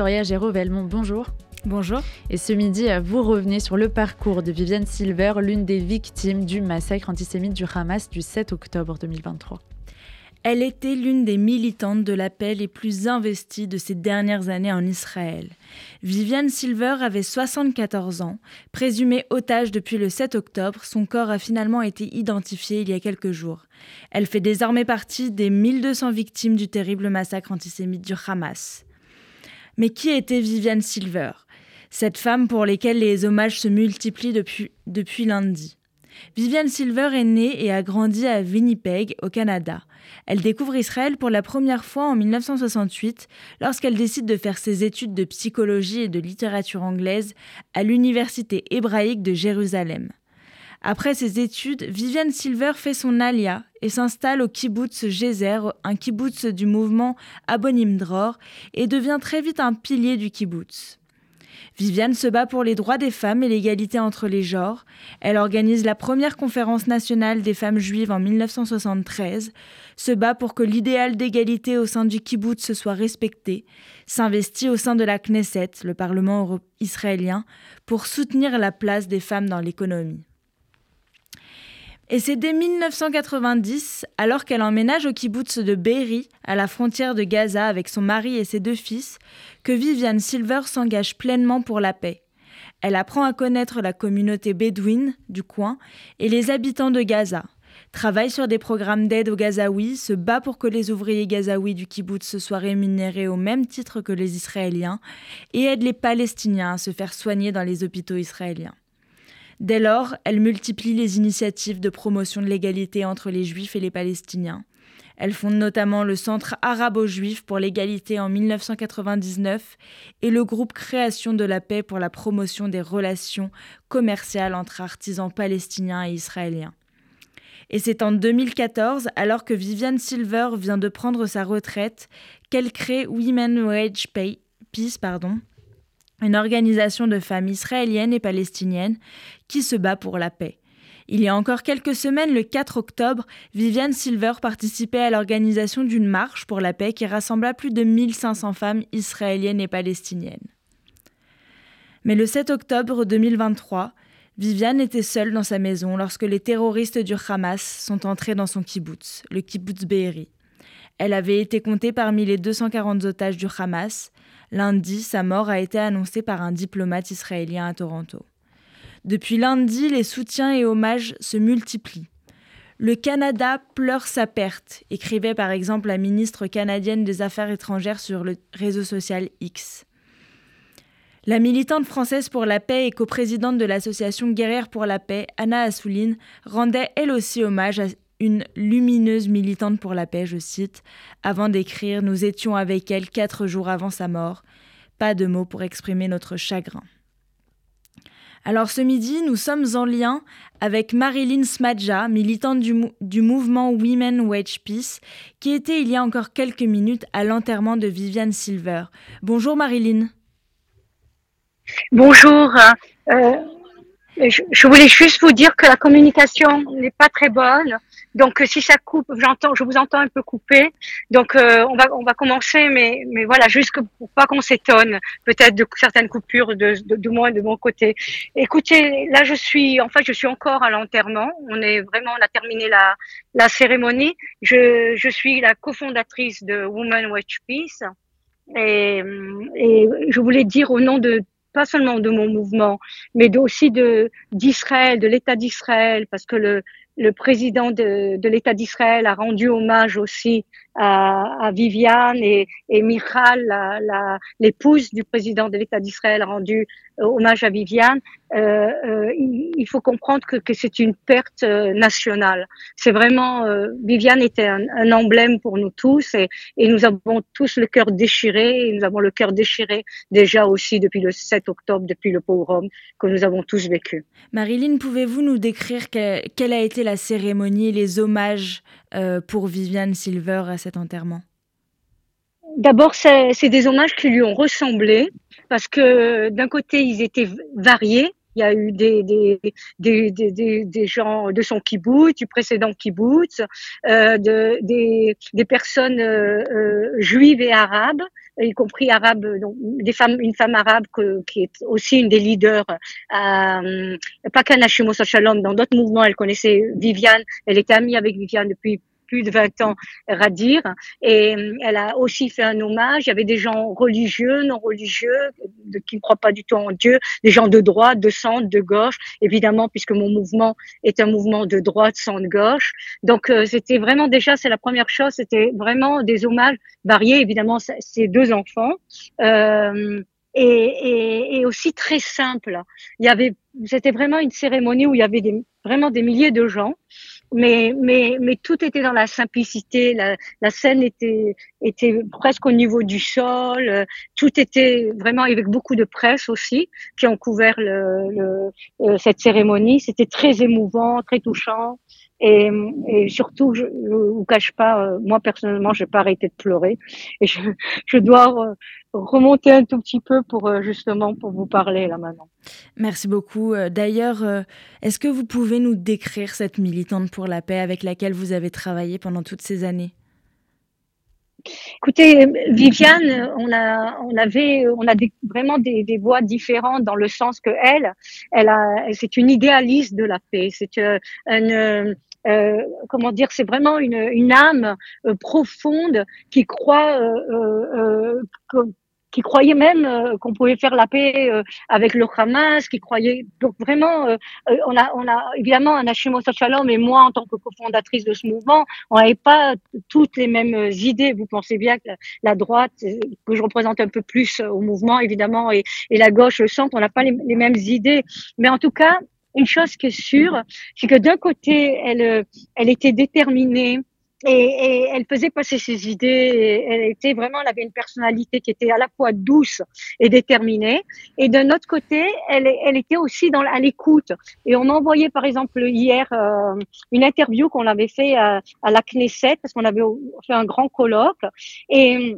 Victoria Géraud-Velmont, bonjour. Bonjour. Et ce midi, vous revenez sur le parcours de Viviane Silver, l'une des victimes du massacre antisémite du Hamas du 7 octobre 2023. Elle était l'une des militantes de la paix les plus investies de ces dernières années en Israël. Viviane Silver avait 74 ans. Présumée otage depuis le 7 octobre, son corps a finalement été identifié il y a quelques jours. Elle fait désormais partie des 1200 victimes du terrible massacre antisémite du Hamas. Mais qui était Viviane Silver? Cette femme pour laquelle les hommages se multiplient depuis, lundi. Viviane Silver est née et a grandi à Winnipeg, au Canada. Elle découvre Israël pour la première fois en 1968 lorsqu'elle décide de faire ses études de psychologie et de littérature anglaise à l'Université hébraïque de Jérusalem. Après ses études, Viviane Silver fait son alia et s'installe au kibbutz Gezer, un kibbutz du mouvement Abonim Dror, et devient très vite un pilier du kibbutz. Viviane se bat pour les droits des femmes et l'égalité entre les genres. Elle organise la première conférence nationale des femmes juives en 1973, se bat pour que l'idéal d'égalité au sein du kibbutz soit respecté, s'investit au sein de la Knesset, le Parlement israélien, pour soutenir la place des femmes dans l'économie. Et c'est dès 1990, alors qu'elle emménage au kibbutz de Be'eri, à la frontière de Gaza avec son mari et ses deux fils, que Viviane Silver s'engage pleinement pour la paix. Elle apprend à connaître la communauté bédouine du coin et les habitants de Gaza, travaille sur des programmes d'aide aux Gazaouis, se bat pour que les ouvriers gazaouis du kibbutz soient rémunérés au même titre que les Israéliens et aide les Palestiniens à se faire soigner dans les hôpitaux israéliens. Dès lors, elle multiplie les initiatives de promotion de l'égalité entre les Juifs et les Palestiniens. Elle fonde notamment le Centre arabo-juif pour l'égalité en 1999 et le groupe Création de la paix pour la promotion des relations commerciales entre artisans palestiniens et israéliens. Et c'est en 2014, alors que Viviane Silver vient de prendre sa retraite, qu'elle crée Women Wage Peace, pardon, une organisation de femmes israéliennes et palestiniennes qui se bat pour la paix. Il y a encore quelques semaines, le 4 octobre, Viviane Silver participait à l'organisation d'une marche pour la paix qui rassembla plus de 1500 femmes israéliennes et palestiniennes. Mais le 7 octobre 2023, Viviane était seule dans sa maison lorsque les terroristes du Hamas sont entrés dans son kibbutz, le kibbutz Be'eri. Elle avait été comptée parmi les 240 otages du Hamas. Lundi, sa mort a été annoncée par un diplomate israélien à Toronto. Depuis lundi, les soutiens et hommages se multiplient. Le Canada pleure sa perte, écrivait par exemple la ministre canadienne des Affaires étrangères sur le réseau social X. La militante française pour la paix et coprésidente de l'association Guerrière pour la paix, Anna Assouline, rendait elle aussi hommage à une lumineuse militante pour la paix, je cite, avant d'écrire Nous étions avec elle quatre jours avant sa mort. Pas de mots pour exprimer notre chagrin. Alors ce midi, nous sommes en lien avec Marilyn Smadja, militante du, mouvement Women Wage Peace, qui était il y a encore quelques minutes à l'enterrement de Viviane Silver. Bonjour Marilyn. Bonjour. Euh, je, voulais juste vous dire que la communication n'est pas très bonne. Donc si ça coupe, j'entends, je vous entends un peu couper. Donc euh, on va on va commencer, mais mais voilà, juste pour pas qu'on s'étonne peut-être de certaines coupures de, de de moi de mon côté. Écoutez, là je suis en fait je suis encore à l'enterrement. On est vraiment on a terminé la la cérémonie. Je je suis la cofondatrice de Women Watch Peace. Et, et je voulais dire au nom de pas seulement de mon mouvement, mais aussi de d'Israël, de l'État d'Israël, parce que le le président de, l'État d'Israël a rendu hommage aussi à, Viviane et, et Michal, l'épouse du président de l'État d'Israël, a rendu euh, hommage à Viviane. Euh, euh, il, faut comprendre que, c'est une perte nationale. C'est vraiment Viviane était un, emblème pour nous tous et, et, nous avons tous le cœur déchiré. Et nous avons le cœur déchiré déjà aussi depuis le 7 octobre, depuis le pogrom que nous avons tous vécu. Marilyn, pouvez-vous nous décrire que, quelle a été la cérémonie, les hommages euh, pour Viviane Silver à cet enterrement? D'abord, c'est des hommages qui lui ont ressemblé parce que d'un côté, ils étaient variés. Il y a eu des, des, des, des, des gens de son kibbutz, du précédent kibbutz, euh, de, des, des personnes euh, euh, juives et arabes, y compris arabes, donc des femmes, une femme arabe que, qui est aussi une des leaders, euh, pas qu'à Shalom, dans d'autres mouvements, elle connaissait Viviane, elle était amie avec Viviane depuis plus de 20 ans Radir. Et euh, elle a aussi fait un hommage. Il y avait des gens religieux, non religieux, qui ne croient pas du tout en Dieu, des gens de droite, de centre, de gauche, évidemment, puisque mon mouvement est un mouvement de droite, centre, gauche. Donc, euh, c'était vraiment déjà, c'est la première chose, c'était vraiment des hommages variés, évidemment, ces deux enfants. Euh, et, et, aussi très simple. Il y avait, c'était vraiment une cérémonie où il y avait vraiment des milliers de gens mais, mais, mais tout était dans la simplicité. La, la scène était, était presque au niveau du sol. Tout était vraiment avec beaucoup de presse aussi qui ont couvert le, le, euh, cette cérémonie. C'était très émouvant, très touchant. Et, surtout, je ne vous cache pas, euh, moi personnellement, j'ai pas arrêté de pleurer. Et je, je dois remonter un tout petit peu pour euh, justement pour vous parler là maintenant. Merci beaucoup. Euh, d'ailleurs, est-ce que vous pouvez nous décrire cette militante pour la paix avec laquelle vous avez travaillé pendant toutes ces années? Écoutez, Viviane, on a, on avait, on a vraiment des, des, voix différentes dans le sens que elle, elle a, c'est une idéaliste de la paix. C'est une, euh, comment dire, c'est vraiment une, une âme euh, profonde qui croit euh, qui croyait même euh, qu'on pouvait faire la paix euh, avec le Hamas, qui croyait donc vraiment, euh, on a, on a évidemment Anashimo Shalom et moi en tant que cofondatrice de ce mouvement, on n'avait pas toutes les mêmes idées. Vous pensez bien que la droite, que je représente un peu plus au mouvement évidemment, et, et la gauche, le centre, on n'a pas les, les mêmes idées. Mais en tout cas, une chose qui est sûre, c'est que d'un côté, elle, elle était déterminée et, et, elle faisait passer ses idées. elle était vraiment, elle avait une personnalité qui était à la fois douce et déterminée. Et d'un autre côté, elle, elle était aussi dans, à l'écoute. Et on envoyé, par exemple, hier, euh, une interview qu'on avait fait à, à la Knesset parce qu'on avait fait un grand colloque. Et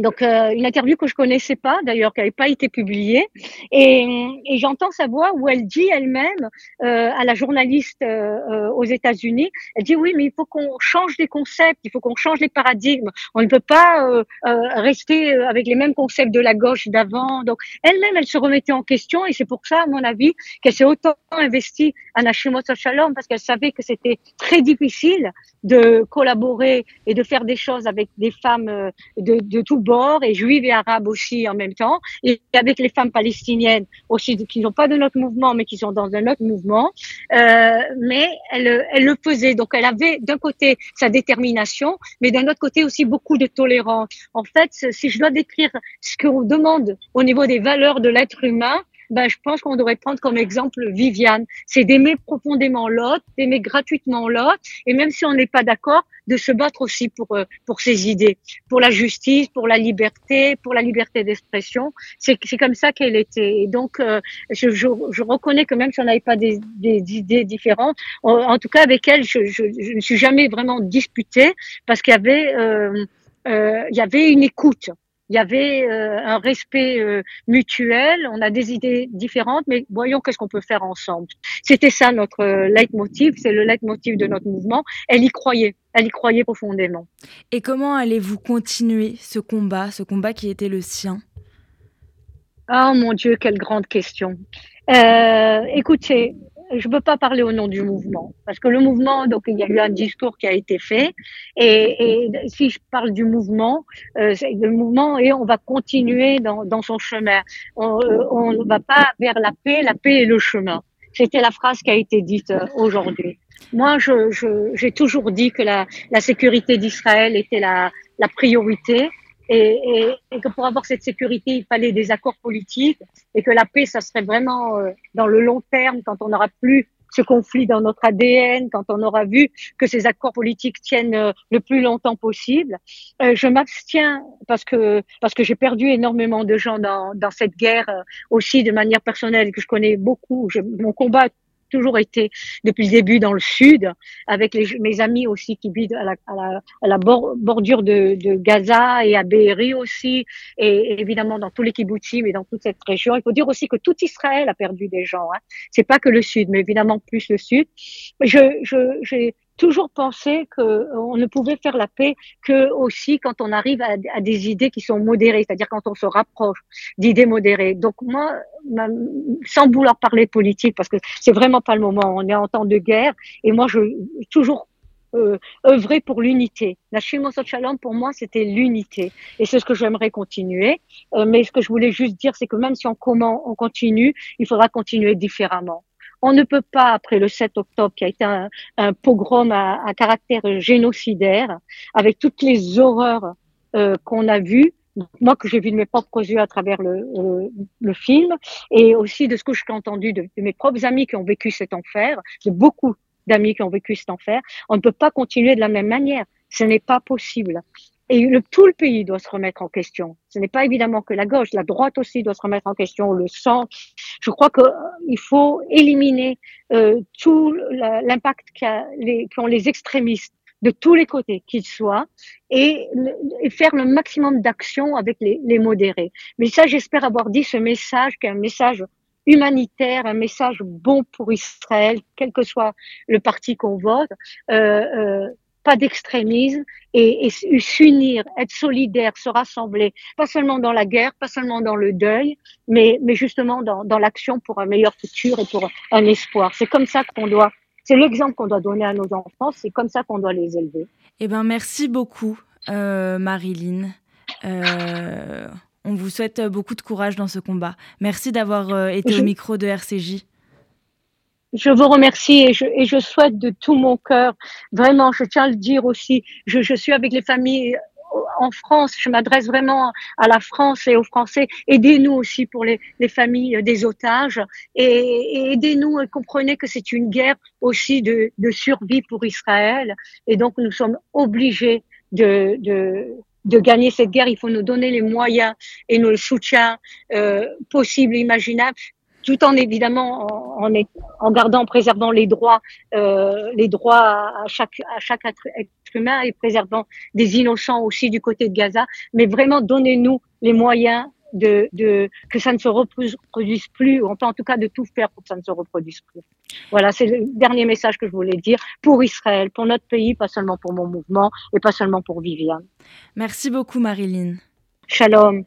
donc euh, une interview que je connaissais pas d'ailleurs qui n'avait pas été publiée. Et, et j'entends sa voix où elle dit elle-même euh, à la journaliste euh, euh, aux États-Unis elle dit oui mais il faut qu'on change les concepts il faut qu'on change les paradigmes. On ne peut pas euh, rester avec les mêmes concepts de la gauche d'avant. Donc elle-même elle se remettait en question et c'est pour ça à mon avis qu'elle s'est autant investie à Nashimot Shalom parce qu'elle savait que c'était très difficile de collaborer et de faire des choses avec des femmes de, de tout bord et juives et arabes aussi en même temps, et avec les femmes palestiniennes aussi qui n'ont pas de notre mouvement mais qui sont dans un autre mouvement. Euh, mais elle, elle le faisait, donc elle avait d'un côté sa détermination, mais d'un autre côté aussi beaucoup de tolérance. En fait, si je dois décrire ce qu'on demande au niveau des valeurs de l'être humain, ben, je pense qu'on devrait prendre comme exemple Viviane. C'est d'aimer profondément l'autre, d'aimer gratuitement l'autre, et même si on n'est pas d'accord, de se battre aussi pour euh, pour ses idées, pour la justice, pour la liberté, pour la liberté d'expression. C'est c'est comme ça qu'elle était. Et donc, euh, je, je, je, reconnais que même si on n'avait pas des, des, idées différentes, en, tout cas avec elle, je, je, je ne suis jamais vraiment disputée parce qu'il y avait euh, euh, il y avait une écoute il y avait euh, un respect euh, mutuel, on a des idées différentes, mais voyons qu'est-ce qu'on peut faire ensemble. C'était ça notre euh, leitmotiv, c'est le leitmotiv de notre mouvement. Elle y croyait, elle y croyait profondément. Et comment allez-vous continuer ce combat, ce combat qui était le sien? Oh mon Dieu, quelle grande question. Euh, écoutez, je ne peux pas parler au nom du mouvement, parce que le mouvement, donc il y a eu un discours qui a été fait, et, et si je parle du mouvement, euh, le mouvement et on va continuer dans, dans son chemin. On euh, ne va pas vers la paix, la paix est le chemin. C'était la phrase qui a été dite euh, aujourd'hui. Moi, j'ai je, toujours dit que la, la sécurité d'Israël était la, la priorité et, et, et, que pour avoir cette sécurité, il fallait des accords politiques et que la paix, ça serait vraiment euh, dans le long terme, quand on n'aura plus ce conflit dans notre ADN, quand on aura vu que ces accords politiques tiennent euh, le plus longtemps possible. Euh, je m'abstiens parce que parce que j'ai perdu énormément de gens dans, dans cette guerre aussi de manière personnelle que je connais beaucoup. Je, mon combat toujours été depuis le début dans le sud, avec les, mes amis aussi qui vivent à la, à la, à la bordure de, de, Gaza et à Be'eri aussi, et, évidemment dans tous les kibbutzim et dans toute cette région. Il faut dire aussi que tout Israël a perdu des gens. Hein. C'est pas que le sud, mais évidemment plus le sud. Je, je, j'ai toujours pensé qu'on euh, ne pouvait faire la paix que aussi quand on arrive à, des idées qui sont modérées, c'est-à-dire quand on se rapproche d'idées modérées. Donc moi, sans vouloir parler politique, parce que c'est vraiment pas le moment, on est en temps de guerre, et moi je toujours euh, œuvrer pour l'unité. La Shimosot Shalom, pour moi, c'était l'unité. Et c'est ce que j'aimerais continuer. Euh, mais ce que je voulais juste dire, c'est que même si on, comment, on continue, il faudra continuer différemment. On ne peut pas, après le 7 octobre, qui a été un, pogrom à, caractère génocidaire, avec toutes les horreurs euh, qu'on a vues, moi que j'ai vu de mes propres yeux à travers le, le, film, et aussi de ce que j'ai entendu de, de, mes propres amis qui ont vécu cet enfer. J'ai beaucoup d'amis qui ont vécu cet enfer. On ne peut pas continuer de la même manière. Ce n'est pas possible. Et le, tout le pays doit se remettre en question. Ce n'est pas évidemment que la gauche, la droite aussi doit se remettre en question, le centre. Je crois qu'il euh, faut éliminer euh, tout l'impact qu'ont les extrémistes de tous les côtés qu'ils soient et, et, faire le maximum d'actions avec les, les modérés. Mais ça, j'espère avoir dit ce message, qui est un message humanitaire, un message bon pour Israël, quel que soit le parti qu'on vote. Euh, euh, pas d'extrémisme et, et s'unir, être solidaire, se rassembler, pas seulement dans la guerre, pas seulement dans le deuil, mais, mais justement dans, dans l'action pour un meilleur futur et pour un espoir. C'est comme ça qu'on doit, c'est l'exemple qu'on doit donner à nos enfants, c'est comme ça qu'on doit les élever. Eh ben, merci beaucoup, euh, Marilyn. Euh, on vous souhaite beaucoup de courage dans ce combat. Merci d'avoir euh, été au micro de RCJ je vous remercie et je, et je souhaite de tout mon cœur, vraiment, je tiens à le dire aussi, je, je suis avec les familles en France, je m'adresse vraiment à la France et aux Français. Aidez-nous aussi pour les, les familles des otages et, et aidez-nous et comprenez que c'est une guerre aussi de, de, survie pour Israël. Et donc nous sommes obligés de, de, de gagner cette guerre. Il faut nous donner les moyens et nous le soutien euh, possible, imaginable tout en évidemment en, en, en, gardant, en préservant les droits, euh, les droits à chaque, à chaque être, humain et préservant des innocents aussi du côté de Gaza. Mais vraiment, donnez-nous les moyens de, de, que ça ne se reproduise plus, ou en tout cas de tout faire pour que ça ne se reproduise plus. Voilà, c'est le dernier message que je voulais dire pour Israël, pour notre pays, pas seulement pour mon mouvement et pas seulement pour Viviane. Merci beaucoup Marilyn. Shalom.